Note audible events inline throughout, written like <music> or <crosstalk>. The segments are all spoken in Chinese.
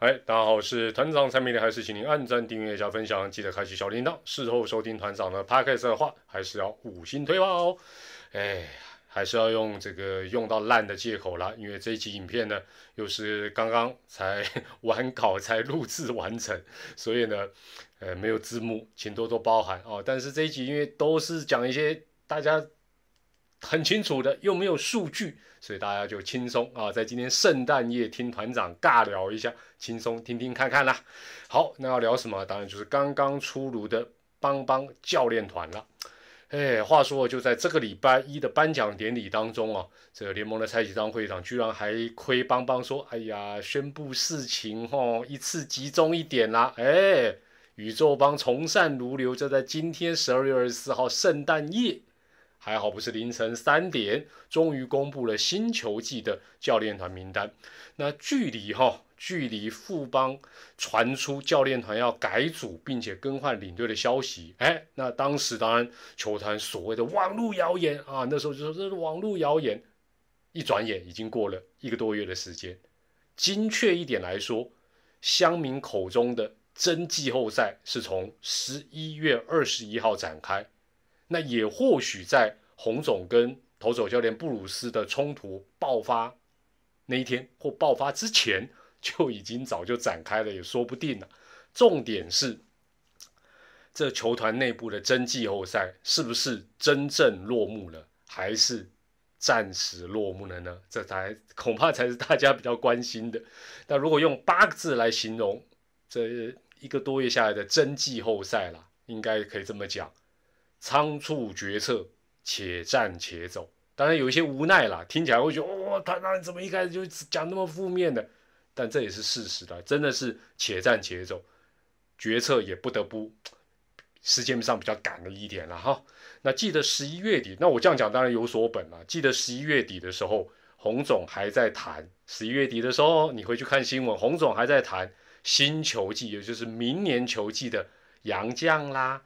哎，大家好，我是团长蔡明的，还是请您按赞、订阅、加分享，记得开启小铃铛。事后收听团长的 podcast 的话，还是要五星推爆哦。哎，还是要用这个用到烂的借口啦，因为这一集影片呢，又是刚刚才 <laughs> 完稿才录制完成，所以呢，呃，没有字幕，请多多包涵哦。但是这一集因为都是讲一些大家。很清楚的，又没有数据，所以大家就轻松啊，在今天圣诞夜听团长尬聊一下，轻松听听看看啦。好，那要聊什么？当然就是刚刚出炉的邦邦教练团了。哎，话说就在这个礼拜一的颁奖典礼当中啊，这个联盟的蔡启章会长居然还亏邦邦说：“哎呀，宣布事情哦，一次集中一点啦。”哎，宇宙邦从善如流，就在今天十二月二十四号圣诞夜。还好不是凌晨三点，终于公布了新球季的教练团名单。那距离哈，距离富邦传出教练团要改组并且更换领队的消息，哎，那当时当然球团所谓的网络谣言啊，那时候就说这是网络谣言。一转眼已经过了一个多月的时间，精确一点来说，乡民口中的真季后赛是从十一月二十一号展开。那也或许在洪总跟投手教练布鲁斯的冲突爆发那一天或爆发之前，就已经早就展开了，也说不定了。重点是，这球团内部的真季后赛是不是真正落幕了，还是暂时落幕了呢？这才恐怕才是大家比较关心的。那如果用八个字来形容这一个多月下来的真季后赛了，应该可以这么讲。仓促决策，且战且走，当然有一些无奈啦，听起来会觉得哦，团长怎么一开始就讲那么负面的？但这也是事实的，真的是且战且走，决策也不得不时间上比较赶了一点了哈。那记得十一月底，那我这样讲当然有所本了。记得十一月底的时候，洪总还在谈，十一月底的时候你回去看新闻，洪总还在谈新球季，也就是明年球季的洋将啦。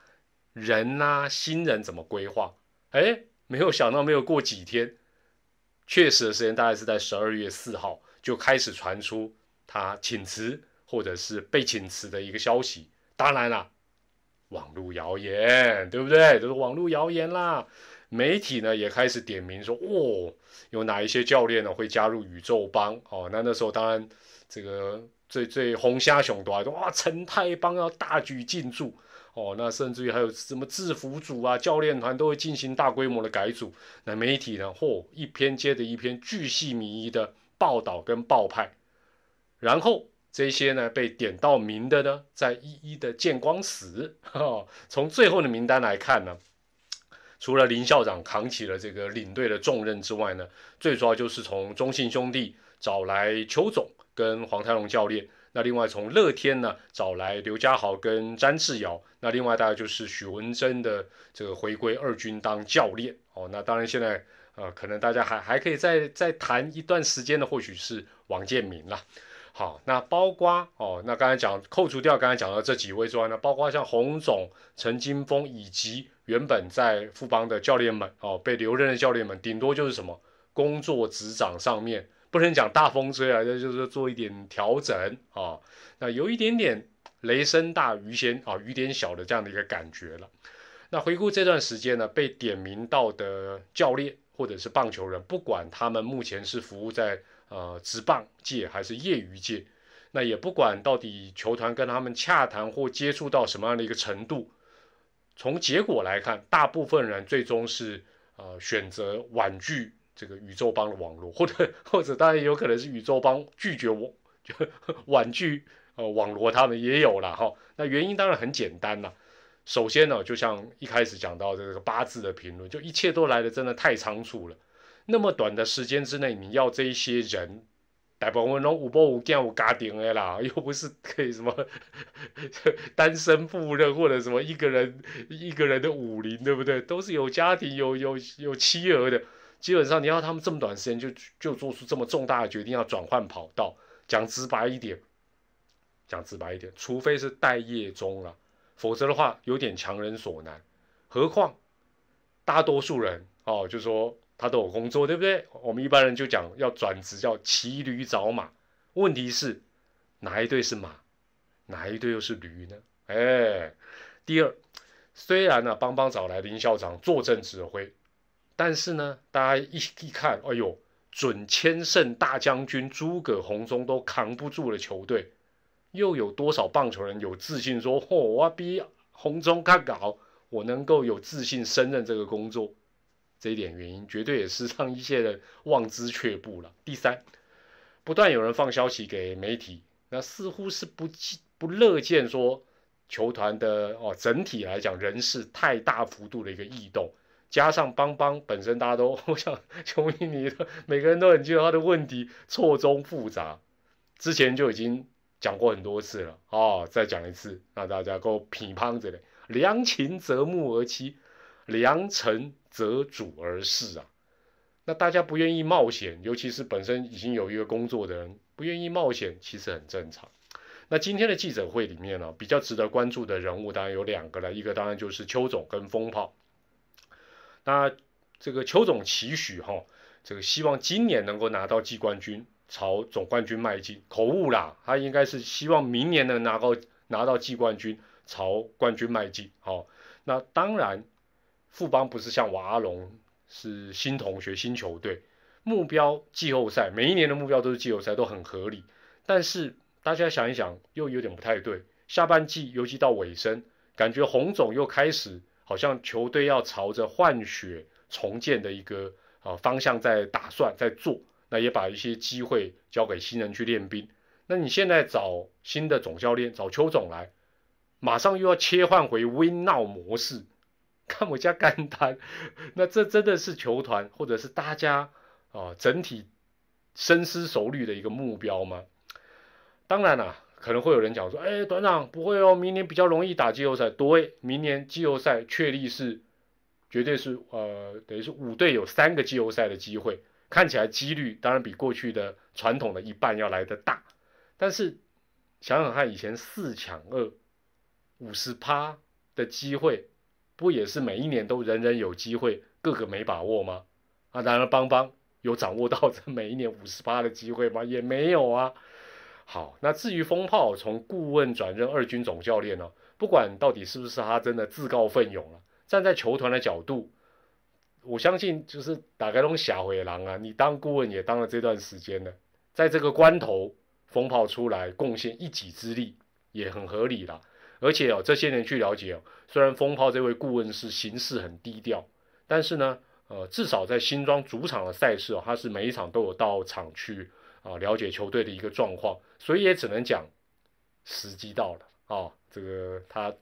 人呐，新人怎么规划？哎，没有想到，没有过几天，确实的时间大概是在十二月四号就开始传出他请辞或者是被请辞的一个消息。当然了，网络谣言，对不对？都是网络谣言啦。媒体呢也开始点名说，哦，有哪一些教练呢会加入宇宙帮？哦，那那时候当然这个最最红虾熊多，哇，陈太帮要大举进驻。哦，那甚至于还有什么制服组啊、教练团都会进行大规模的改组。那媒体呢，嚯，一篇接着一篇巨细靡遗的报道跟报派，然后这些呢被点到名的呢，再一一的见光死。哈，从最后的名单来看呢，除了林校长扛起了这个领队的重任之外呢，最主要就是从中信兄弟找来邱总跟黄泰龙教练。那另外从乐天呢找来刘家豪跟詹志尧，那另外大概就是许文珍的这个回归二军当教练哦。那当然现在呃可能大家还还可以再再谈一段时间的，或许是王建民啦。好，那包括哦，那刚才讲扣除掉刚才讲到这几位之外呢，包括像洪总、陈金峰以及原本在富邦的教练们哦，被留任的教练们，顶多就是什么工作执掌上面。不能讲大风吹啊，这就是做一点调整啊。那有一点点雷声大雨先啊，雨点小的这样的一个感觉了。那回顾这段时间呢，被点名到的教练或者是棒球人，不管他们目前是服务在呃职棒界还是业余界，那也不管到底球团跟他们洽谈或接触到什么样的一个程度，从结果来看，大部分人最终是呃选择婉拒。这个宇宙帮的网络，或者或者当然有可能是宇宙帮拒绝我，就婉拒呃网罗他们也有了哈。那原因当然很简单了，首先呢，就像一开始讲到这个八字的评论，就一切都来的真的太仓促了。那么短的时间之内，你要这一些人，大部分拢五波五干五家庭的啦，<laughs> 又不是可以什么 <laughs> 单身赴任或者什么一个人一个人的武林，对不对？都是有家庭有有有妻儿的。基本上你要他们这么短时间就就做出这么重大的决定，要转换跑道，讲直白一点，讲直白一点，除非是待业中了，否则的话有点强人所难。何况大多数人哦，就说他都有工作，对不对？我们一般人就讲要转职叫骑驴找马。问题是哪一队是马，哪一队又是驴呢？哎，第二，虽然呢邦邦找来林校长坐镇指挥，但是呢大家一一看，哎呦，准千胜大将军诸葛洪忠都扛不住了球队，又有多少棒球人有自信说，嚯，我比洪忠更搞，我能够有自信胜任这个工作？这一点原因，绝对也是让一些人望之却步了。第三，不断有人放消息给媒体，那似乎是不不乐见说球团的哦整体来讲人事太大幅度的一个异动，加上邦邦本身大家都，<laughs> 我想球迷你的每个人都很记得他的问题错综复杂，之前就已经讲过很多次了哦，再讲一次，那大家够批判着嘞，良禽择木而栖。良臣择主而事啊，那大家不愿意冒险，尤其是本身已经有一个工作的人，不愿意冒险，其实很正常。那今天的记者会里面呢，比较值得关注的人物当然有两个了，一个当然就是邱总跟风炮。那这个邱总期许哈，这个希望今年能够拿到季冠军，朝总冠军迈进，口误啦，他应该是希望明年能拿到拿到季冠军，朝冠军迈进。好，那当然。富邦不是像瓦阿龙是新同学新球队，目标季后赛，每一年的目标都是季后赛，都很合理。但是大家想一想，又有点不太对。下半季尤其到尾声，感觉洪总又开始好像球队要朝着换血重建的一个啊方向在打算在做，那也把一些机会交给新人去练兵。那你现在找新的总教练，找邱总来，马上又要切换回 Win Now 模式。看我家干单，<laughs> 那这真的是球团或者是大家啊整体深思熟虑的一个目标吗？当然啦，可能会有人讲说，哎，团长不会哦，明年比较容易打季后赛。对，明年季后赛确立是绝对是呃，等于是五队有三个季后赛的机会，看起来几率当然比过去的传统的一半要来的大。但是想想看，以前四抢二五十趴的机会。不也是每一年都人人有机会，个个没把握吗？啊，当然邦邦有掌握到这每一年五十八的机会吗？也没有啊。好，那至于风炮从顾问转任二军总教练呢？不管到底是不是他真的自告奋勇了，站在球团的角度，我相信就是打开龙小回狼啊，你当顾问也当了这段时间了，在这个关头，风炮出来贡献一己之力也很合理了。而且哦，这些年去了解哦，虽然风炮这位顾问是行事很低调，但是呢，呃，至少在新庄主场的赛事哦，他是每一场都有到场去啊了解球队的一个状况，所以也只能讲时机到了啊，这个他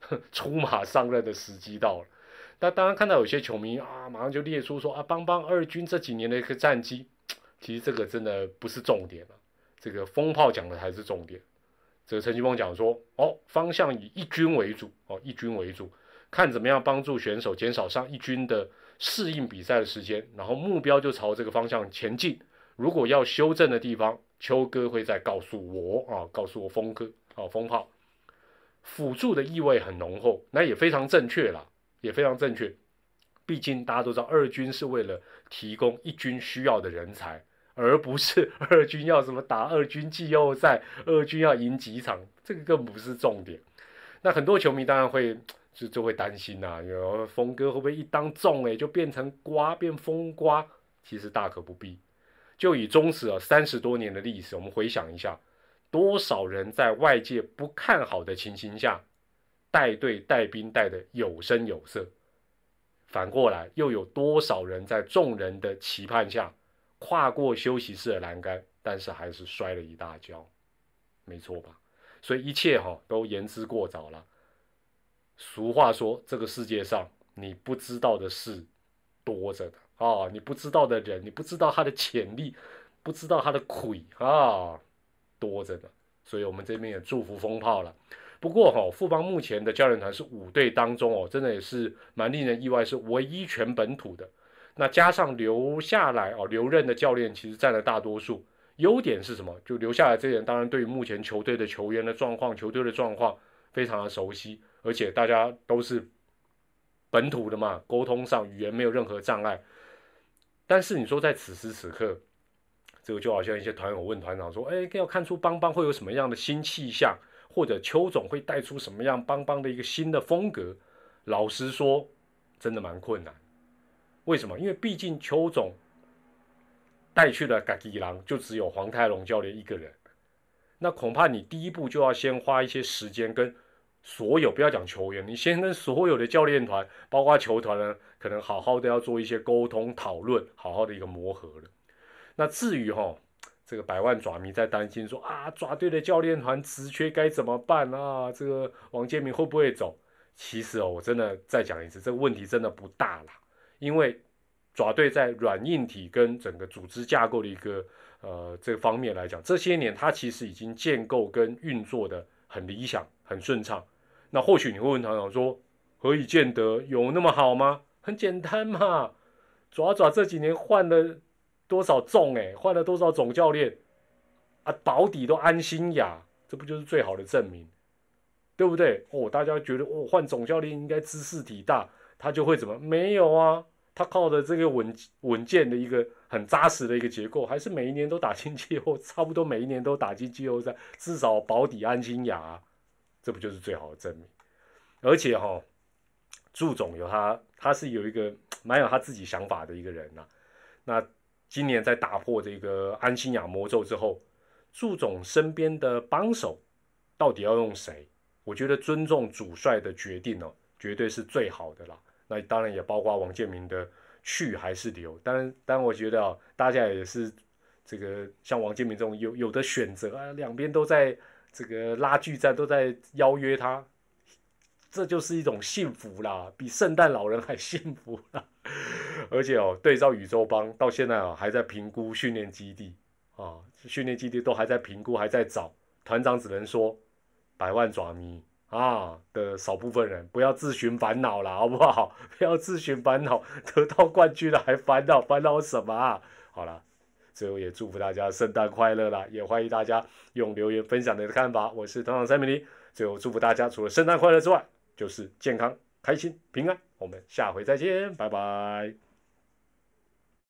<laughs> 出马上任的时机到了。那当然看到有些球迷啊，马上就列出说啊，邦邦二军这几年的一个战绩，其实这个真的不是重点了，这个风炮讲的才是重点。这个陈金峰讲说，哦，方向以一军为主，哦，一军为主，看怎么样帮助选手减少上一军的适应比赛的时间，然后目标就朝这个方向前进。如果要修正的地方，秋哥会再告诉我啊，告诉我峰哥，哦，风炮辅助的意味很浓厚，那也非常正确啦，也非常正确。毕竟大家都知道，二军是为了提供一军需要的人才。而不是 <laughs> 二军要什么打二军季后赛，二军要赢几场，这个更不是重点。那很多球迷当然会就就会担心呐，有峰哥会不会一当众哎就变成瓜变风瓜？其实大可不必。就以中职啊三十多年的历史，我们回想一下，多少人在外界不看好的情形下带队带兵带的有声有色，反过来又有多少人在众人的期盼下？跨过休息室的栏杆，但是还是摔了一大跤，没错吧？所以一切哈都言之过早了。俗话说，这个世界上你不知道的事多着呢啊！你不知道的人，你不知道他的潜力，不知道他的亏啊，多着呢。所以我们这边也祝福风炮了。不过哈，富邦目前的教练团是五队当中哦，真的也是蛮令人意外，是唯一全本土的。那加上留下来哦，留任的教练其实占了大多数。优点是什么？就留下来这些人，当然对于目前球队的球员的状况、球队的状况非常的熟悉，而且大家都是本土的嘛，沟通上语言没有任何障碍。但是你说在此时此刻，这个就好像一些团友问团长说：“哎，要看出邦邦会有什么样的新气象，或者邱总会带出什么样邦邦的一个新的风格。”老实说，真的蛮困难。为什么？因为毕竟邱总带去了嘎吉郎，就只有黄泰龙教练一个人。那恐怕你第一步就要先花一些时间跟所有不要讲球员，你先跟所有的教练团，包括球团呢，可能好好的要做一些沟通讨论，好好的一个磨合了。那至于哈，这个百万爪迷在担心说啊，爪队的教练团职缺该怎么办啊？这个王建民会不会走？其实哦，我真的再讲一次，这个问题真的不大啦，因为爪队在软硬体跟整个组织架构的一个呃这方面来讲，这些年它其实已经建构跟运作的很理想、很顺畅。那或许你会问团长说，何以见得有那么好吗？很简单嘛，爪爪这几年换了。多少重哎，换了多少总教练啊？保底都安心呀，这不就是最好的证明，对不对？哦，大家觉得哦，换总教练应该知识体大，他就会怎么？没有啊，他靠的这个稳稳健的一个很扎实的一个结构，还是每一年都打进季后，差不多每一年都打进季后赛，至少保底安心呀，这不就是最好的证明？而且哈，祝总有他，他是有一个蛮有他自己想法的一个人呐，那。今年在打破这个安心亚魔咒之后，祝总身边的帮手到底要用谁？我觉得尊重主帅的决定哦，绝对是最好的啦。那当然也包括王建民的去还是留。当然，当然我觉得啊，大家也是这个像王建民这种有有的选择啊，两边都在这个拉锯战，都在邀约他，这就是一种幸福啦，比圣诞老人还幸福啦。而且哦，对照宇宙帮到现在啊，还在评估训练基地啊，训练基地都还在评估，还在找团长，只能说百万爪迷啊的少部分人，不要自寻烦恼了，好不好？<laughs> 不要自寻烦恼，得到冠军了还烦恼，烦恼什么啊？好了，最后也祝福大家圣诞快乐啦，也欢迎大家用留言分享你的看法。我是团长三米零，最后祝福大家除了圣诞快乐之外，就是健康、开心、平安。我们下回再见，拜拜。